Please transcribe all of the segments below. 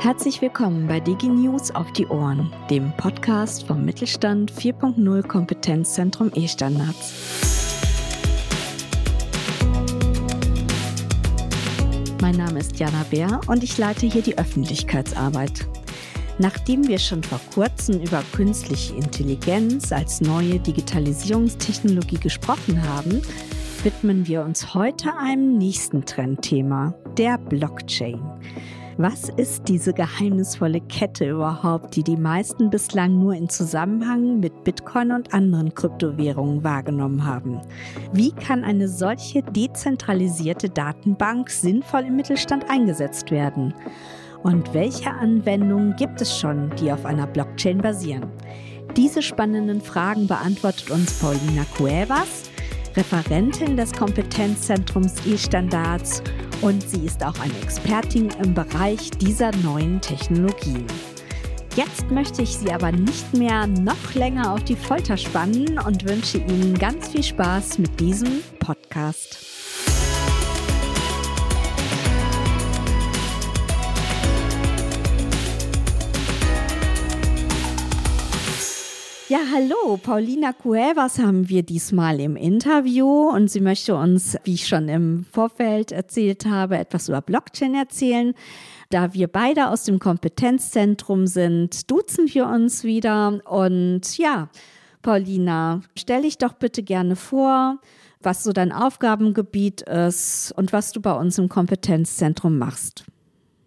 Herzlich willkommen bei DigiNews auf die Ohren, dem Podcast vom Mittelstand 4.0 Kompetenzzentrum E-Standards. Mein Name ist Jana Bär und ich leite hier die Öffentlichkeitsarbeit. Nachdem wir schon vor kurzem über künstliche Intelligenz als neue Digitalisierungstechnologie gesprochen haben, widmen wir uns heute einem nächsten Trendthema, der Blockchain. Was ist diese geheimnisvolle Kette überhaupt, die die meisten bislang nur in Zusammenhang mit Bitcoin und anderen Kryptowährungen wahrgenommen haben? Wie kann eine solche dezentralisierte Datenbank sinnvoll im Mittelstand eingesetzt werden? Und welche Anwendungen gibt es schon, die auf einer Blockchain basieren? Diese spannenden Fragen beantwortet uns Paulina Cuevas, Referentin des Kompetenzzentrums E-Standards und sie ist auch eine Expertin im Bereich dieser neuen Technologien. Jetzt möchte ich Sie aber nicht mehr noch länger auf die Folter spannen und wünsche Ihnen ganz viel Spaß mit diesem Podcast. Ja, hallo, Paulina Cuevas haben wir diesmal im Interview und sie möchte uns, wie ich schon im Vorfeld erzählt habe, etwas über Blockchain erzählen. Da wir beide aus dem Kompetenzzentrum sind, duzen wir uns wieder und ja, Paulina, stell dich doch bitte gerne vor, was so dein Aufgabengebiet ist und was du bei uns im Kompetenzzentrum machst.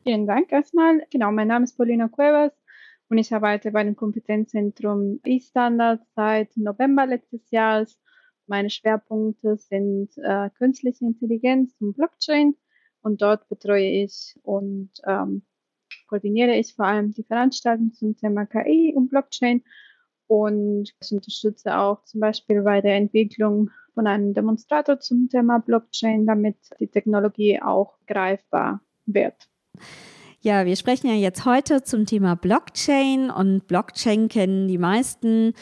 Vielen Dank erstmal. Genau, mein Name ist Paulina Cuevas. Und ich arbeite bei dem Kompetenzzentrum E-Standard seit November letztes Jahres. Meine Schwerpunkte sind äh, künstliche Intelligenz und Blockchain. Und dort betreue ich und ähm, koordiniere ich vor allem die Veranstaltungen zum Thema KI und Blockchain. Und ich unterstütze auch zum Beispiel bei der Entwicklung von einem Demonstrator zum Thema Blockchain, damit die Technologie auch greifbar wird. Ja, wir sprechen ja jetzt heute zum Thema Blockchain und Blockchain kennen die meisten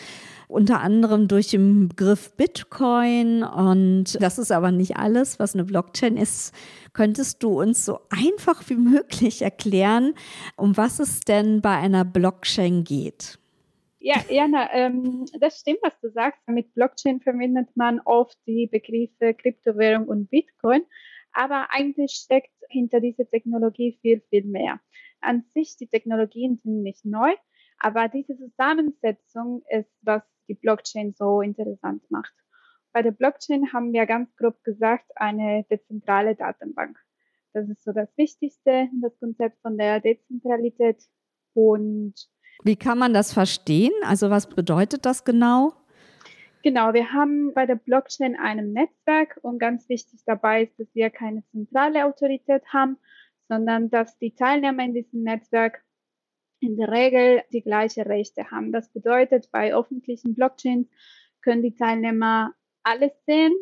unter anderem durch den Begriff Bitcoin und das ist aber nicht alles, was eine Blockchain ist. Könntest du uns so einfach wie möglich erklären, um was es denn bei einer Blockchain geht? Ja, Jana, ähm, das stimmt, was du sagst. Mit Blockchain verbindet man oft die Begriffe Kryptowährung und Bitcoin. Aber eigentlich steckt hinter dieser Technologie viel, viel mehr. An sich, die Technologien sind nicht neu, aber diese Zusammensetzung ist, was die Blockchain so interessant macht. Bei der Blockchain haben wir ganz grob gesagt eine dezentrale Datenbank. Das ist so das Wichtigste, das Konzept von der Dezentralität. Und wie kann man das verstehen? Also was bedeutet das genau? Genau, wir haben bei der Blockchain ein Netzwerk und ganz wichtig dabei ist, dass wir keine zentrale Autorität haben, sondern dass die Teilnehmer in diesem Netzwerk in der Regel die gleichen Rechte haben. Das bedeutet, bei öffentlichen Blockchains können die Teilnehmer alles sehen,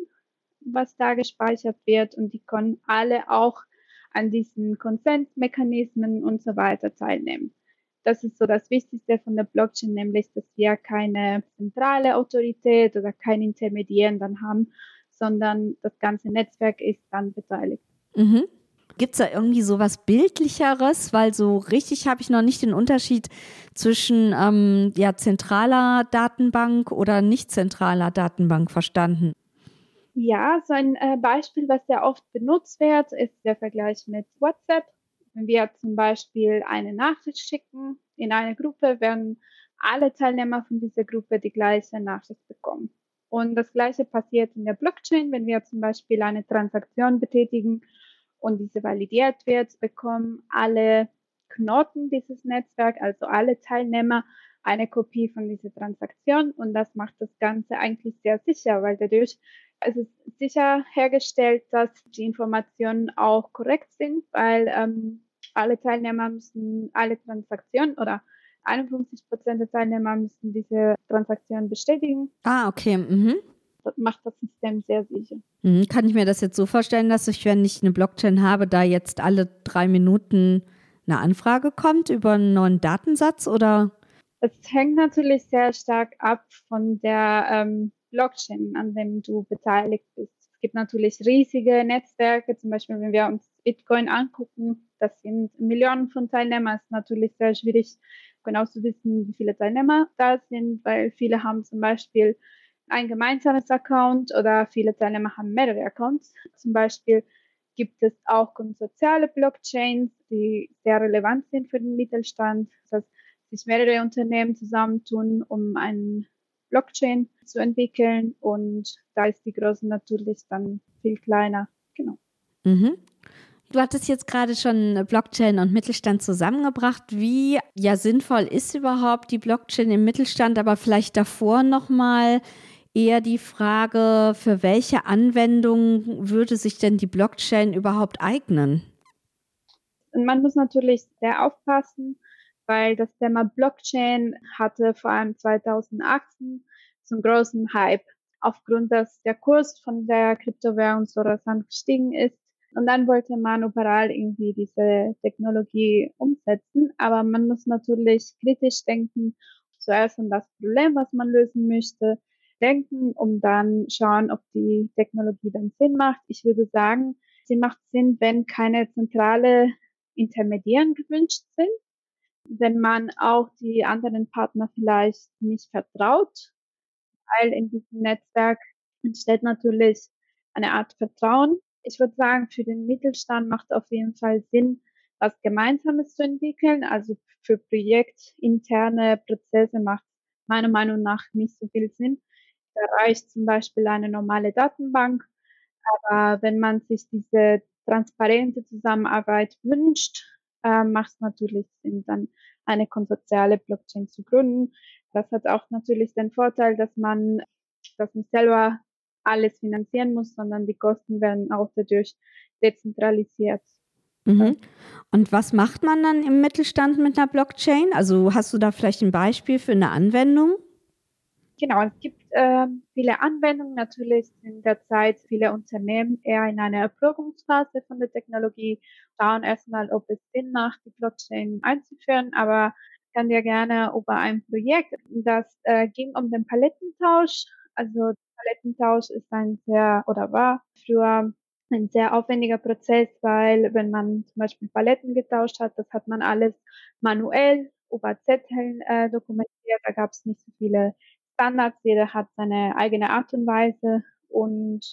was da gespeichert wird und die können alle auch an diesen Konsensmechanismen und so weiter teilnehmen. Das ist so das Wichtigste von der Blockchain, nämlich, dass wir keine zentrale Autorität oder kein Intermediären dann haben, sondern das ganze Netzwerk ist dann beteiligt. Mhm. Gibt es da irgendwie so was Bildlicheres? Weil so richtig habe ich noch nicht den Unterschied zwischen ähm, ja, zentraler Datenbank oder nicht zentraler Datenbank verstanden. Ja, so ein äh, Beispiel, was sehr oft benutzt wird, ist der Vergleich mit WhatsApp. Wenn wir zum Beispiel eine Nachricht schicken in eine Gruppe, werden alle Teilnehmer von dieser Gruppe die gleiche Nachricht bekommen. Und das Gleiche passiert in der Blockchain, wenn wir zum Beispiel eine Transaktion betätigen und diese validiert wird, bekommen alle Knoten dieses Netzwerks, also alle Teilnehmer, eine Kopie von dieser Transaktion und das macht das Ganze eigentlich sehr sicher, weil dadurch es ist sicher hergestellt, dass die Informationen auch korrekt sind, weil ähm, alle Teilnehmer müssen alle Transaktionen oder 51 Prozent der Teilnehmer müssen diese Transaktion bestätigen. Ah, okay. Mhm. Das macht das System sehr sicher. Mhm. Kann ich mir das jetzt so vorstellen, dass ich, wenn ich eine Blockchain habe, da jetzt alle drei Minuten eine Anfrage kommt über einen neuen Datensatz oder? Es hängt natürlich sehr stark ab von der ähm, Blockchain, an dem du beteiligt bist. Es gibt natürlich riesige Netzwerke, zum Beispiel wenn wir uns Bitcoin angucken, Das sind Millionen von Teilnehmern. Es ist natürlich sehr schwierig, genau zu wissen, wie viele Teilnehmer da sind, weil viele haben zum Beispiel ein gemeinsames Account oder viele Teilnehmer haben mehrere Accounts. Zum Beispiel gibt es auch soziale Blockchains, die sehr relevant sind für den Mittelstand. Das heißt, sich mehrere Unternehmen zusammentun, um einen Blockchain zu entwickeln und da ist die Größe natürlich dann viel kleiner. Genau. Mhm. Du hattest jetzt gerade schon Blockchain und Mittelstand zusammengebracht. Wie ja sinnvoll ist überhaupt die Blockchain im Mittelstand, aber vielleicht davor nochmal eher die Frage, für welche Anwendung würde sich denn die Blockchain überhaupt eignen? Man muss natürlich sehr aufpassen, weil das Thema Blockchain hatte vor allem 2018 zum großen Hype aufgrund, dass der Kurs von der Kryptowährung so rasant gestiegen ist. Und dann wollte man überall irgendwie diese Technologie umsetzen. Aber man muss natürlich kritisch denken, zuerst an das Problem, was man lösen möchte, denken, um dann schauen, ob die Technologie dann Sinn macht. Ich würde sagen, sie macht Sinn, wenn keine zentrale Intermediären gewünscht sind, wenn man auch die anderen Partner vielleicht nicht vertraut, weil in diesem Netzwerk entsteht natürlich eine Art Vertrauen. Ich würde sagen, für den Mittelstand macht auf jeden Fall Sinn, was Gemeinsames zu entwickeln. Also für projektinterne Prozesse macht meiner Meinung nach nicht so viel Sinn. Da reicht zum Beispiel eine normale Datenbank. Aber wenn man sich diese transparente Zusammenarbeit wünscht, äh, macht es natürlich Sinn, dann eine konsortiale Blockchain zu gründen. Das hat auch natürlich den Vorteil, dass man das nicht selber alles finanzieren muss, sondern die Kosten werden auch dadurch dezentralisiert. Mhm. Und was macht man dann im Mittelstand mit einer Blockchain? Also hast du da vielleicht ein Beispiel für eine Anwendung? Genau, es gibt äh, viele Anwendungen. Natürlich sind derzeit viele Unternehmen eher in einer Erprobungsphase von der Technologie, schauen erstmal, ob es Sinn macht, die Blockchain einzuführen, aber ich kann dir gerne über ein Projekt, das äh, ging um den Palettentausch. Also Palettentausch ist ein sehr oder war früher ein sehr aufwendiger Prozess, weil wenn man zum Beispiel Paletten getauscht hat, das hat man alles manuell über Zetteln äh, dokumentiert. Da gab es nicht so viele Standards, jeder hat seine eigene Art und Weise und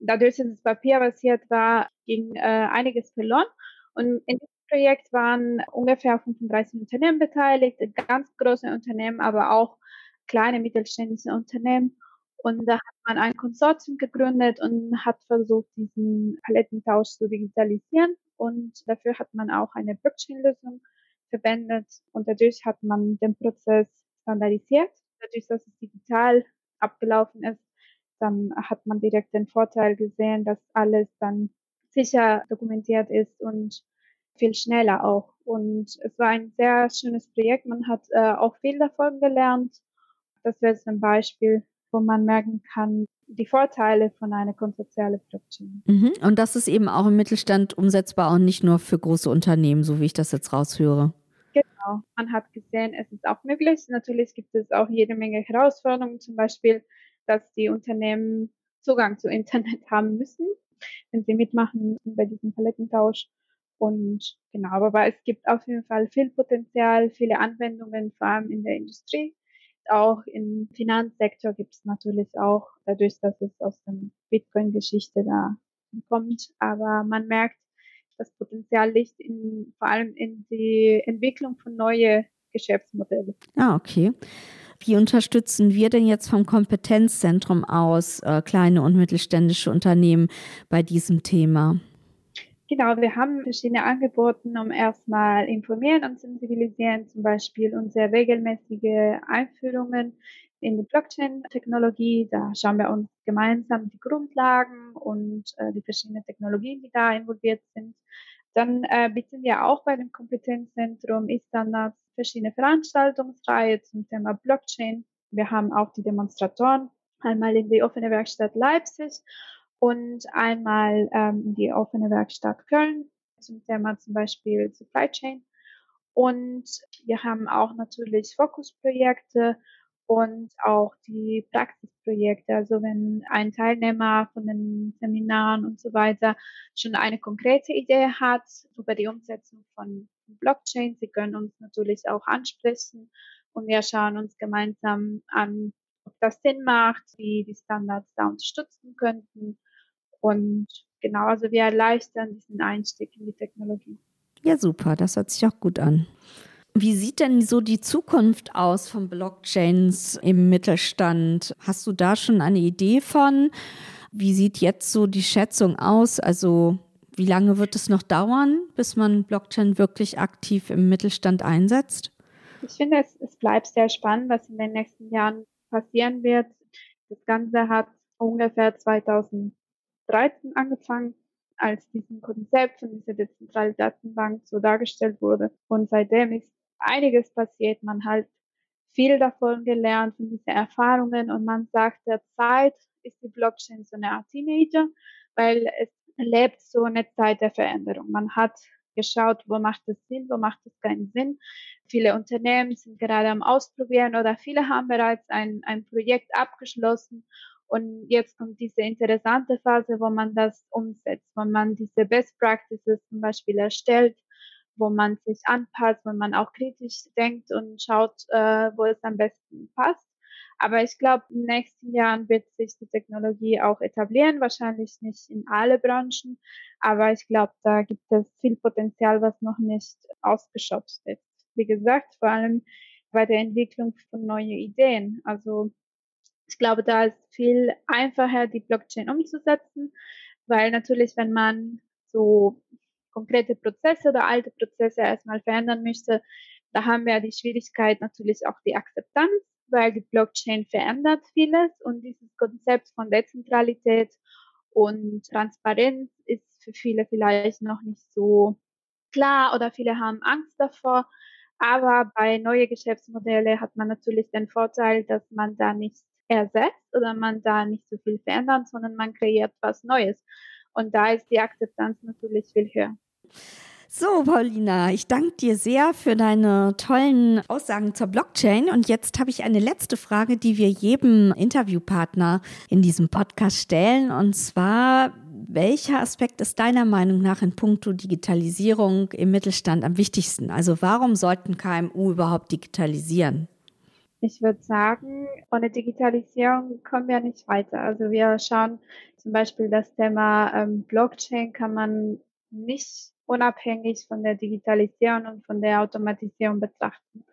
dadurch, dass es papierbasiert war, ging äh, einiges verloren. Und in diesem Projekt waren ungefähr 35 Unternehmen beteiligt, ganz große Unternehmen, aber auch kleine mittelständische Unternehmen. Und da hat man ein Konsortium gegründet und hat versucht, diesen Palettentausch zu digitalisieren. Und dafür hat man auch eine Blockchain-Lösung verwendet. Und dadurch hat man den Prozess standardisiert dadurch, dass es digital abgelaufen ist, dann hat man direkt den Vorteil gesehen, dass alles dann sicher dokumentiert ist und viel schneller auch. Und es war ein sehr schönes Projekt. Man hat äh, auch viel davon gelernt. Das wäre ein Beispiel, wo man merken kann, die Vorteile von einer konsortialen Blockchain. Mhm. Und das ist eben auch im Mittelstand umsetzbar und nicht nur für große Unternehmen, so wie ich das jetzt raushöre. Genau, man hat gesehen, es ist auch möglich. Natürlich gibt es auch jede Menge Herausforderungen, zum Beispiel, dass die Unternehmen Zugang zu Internet haben müssen, wenn sie mitmachen müssen bei diesem Palettentausch. Und genau, aber es gibt auf jeden Fall viel Potenzial, viele Anwendungen, vor allem in der Industrie. Auch im Finanzsektor gibt es natürlich auch, dadurch, dass es aus der Bitcoin-Geschichte da kommt. Aber man merkt, das Potenzial liegt in, vor allem in die Entwicklung von neuen Geschäftsmodellen. Ah, okay. Wie unterstützen wir denn jetzt vom Kompetenzzentrum aus äh, kleine und mittelständische Unternehmen bei diesem Thema? Genau, wir haben verschiedene Angebote, um erstmal informieren und sensibilisieren, zum Beispiel unsere regelmäßige Einführungen in die Blockchain-Technologie. Da schauen wir uns gemeinsam die Grundlagen und äh, die verschiedenen Technologien, die da involviert sind. Dann äh, bieten wir auch bei dem Kompetenzzentrum E-Standards verschiedene Veranstaltungsreihe zum Thema Blockchain. Wir haben auch die Demonstratoren, einmal in die offene Werkstatt Leipzig und einmal ähm, die offene Werkstatt Köln zum Thema zum Beispiel Supply Chain. Und wir haben auch natürlich Fokusprojekte und auch die Praxisprojekte. Also wenn ein Teilnehmer von den Seminaren und so weiter schon eine konkrete Idee hat über die Umsetzung von Blockchain, sie können uns natürlich auch ansprechen und wir schauen uns gemeinsam an, ob das Sinn macht, wie die Standards da unterstützen könnten. Und genau, also wir erleichtern diesen Einstieg in die Technologie. Ja, super, das hört sich auch gut an. Wie sieht denn so die Zukunft aus von Blockchains im Mittelstand? Hast du da schon eine Idee von? Wie sieht jetzt so die Schätzung aus? Also wie lange wird es noch dauern, bis man Blockchain wirklich aktiv im Mittelstand einsetzt? Ich finde, es, es bleibt sehr spannend, was in den nächsten Jahren passieren wird. Das Ganze hat ungefähr 2013 angefangen als diesem Konzept von dieser dezentralen Datenbank so dargestellt wurde. Und seitdem ist einiges passiert. Man hat viel davon gelernt, von diesen Erfahrungen und man sagt, derzeit ist die Blockchain so eine Art Teenager, weil es lebt so eine Zeit der Veränderung. Man hat geschaut, wo macht es Sinn, wo macht es keinen Sinn. Viele Unternehmen sind gerade am Ausprobieren oder viele haben bereits ein, ein Projekt abgeschlossen und jetzt kommt diese interessante Phase, wo man das umsetzt, wo man diese Best Practices zum Beispiel erstellt wo man sich anpasst, wo man auch kritisch denkt und schaut, äh, wo es am besten passt. Aber ich glaube, in den nächsten Jahren wird sich die Technologie auch etablieren, wahrscheinlich nicht in alle Branchen, aber ich glaube, da gibt es viel Potenzial, was noch nicht ausgeschöpft ist. Wie gesagt, vor allem bei der Entwicklung von neuen Ideen. Also ich glaube, da ist viel einfacher, die Blockchain umzusetzen, weil natürlich, wenn man so konkrete Prozesse oder alte Prozesse erstmal verändern möchte, da haben wir die Schwierigkeit natürlich auch die Akzeptanz, weil die Blockchain verändert vieles und dieses Konzept von Dezentralität und Transparenz ist für viele vielleicht noch nicht so klar oder viele haben Angst davor. Aber bei neuen Geschäftsmodellen hat man natürlich den Vorteil, dass man da nicht ersetzt oder man da nicht so viel verändert, sondern man kreiert was Neues. Und da ist die Akzeptanz natürlich viel höher. So, Paulina, ich danke dir sehr für deine tollen Aussagen zur Blockchain. Und jetzt habe ich eine letzte Frage, die wir jedem Interviewpartner in diesem Podcast stellen. Und zwar, welcher Aspekt ist deiner Meinung nach in puncto Digitalisierung im Mittelstand am wichtigsten? Also warum sollten KMU überhaupt digitalisieren? Ich würde sagen, ohne Digitalisierung kommen wir nicht weiter. Also wir schauen zum Beispiel das Thema ähm, Blockchain kann man nicht unabhängig von der Digitalisierung und von der Automatisierung betrachten.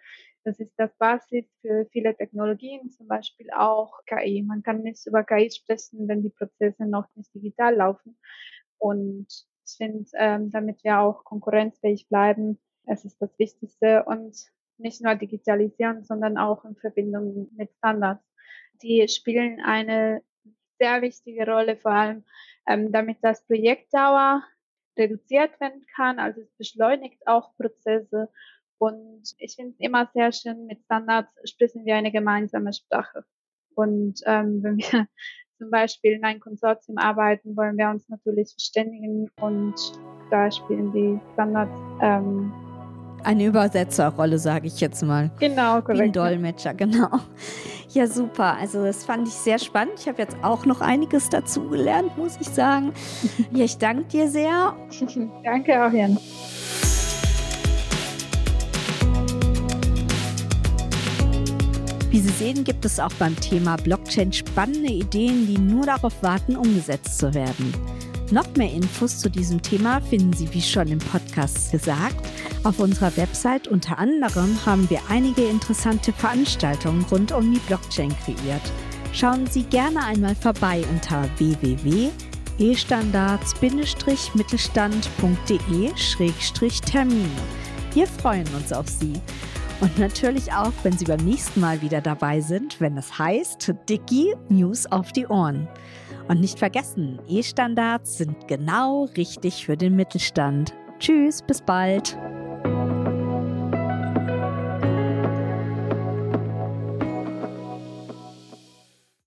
Das ist das Basis für viele Technologien, zum Beispiel auch KI. Man kann nicht über KI sprechen, wenn die Prozesse noch nicht digital laufen. Und ich finde, ähm, damit wir auch konkurrenzfähig bleiben, es ist das Wichtigste und nicht nur digitalisieren, sondern auch in Verbindung mit Standards. Die spielen eine sehr wichtige Rolle, vor allem ähm, damit das Projektdauer reduziert werden kann. Also es beschleunigt auch Prozesse. Und ich finde es immer sehr schön, mit Standards sprechen wir eine gemeinsame Sprache. Und ähm, wenn wir zum Beispiel in einem Konsortium arbeiten, wollen wir uns natürlich verständigen und da spielen die Standards ähm, eine Übersetzerrolle, sage ich jetzt mal. Genau, korrekt. Ein Dolmetscher, genau. Ja, super. Also das fand ich sehr spannend. Ich habe jetzt auch noch einiges dazu gelernt, muss ich sagen. Ja, ich danke dir sehr. danke auch, Jan. Wie Sie sehen, gibt es auch beim Thema Blockchain spannende Ideen, die nur darauf warten, umgesetzt zu werden. Noch mehr Infos zu diesem Thema finden Sie, wie schon im Podcast gesagt, auf unserer Website. Unter anderem haben wir einige interessante Veranstaltungen rund um die Blockchain kreiert. Schauen Sie gerne einmal vorbei unter www.estandards-mittelstand.de-termine. Wir freuen uns auf Sie. Und natürlich auch, wenn Sie beim nächsten Mal wieder dabei sind, wenn es heißt Dicky News auf die Ohren. Und nicht vergessen, E-Standards sind genau richtig für den Mittelstand. Tschüss, bis bald.